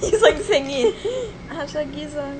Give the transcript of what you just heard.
he's like singing. Hashtag Giza.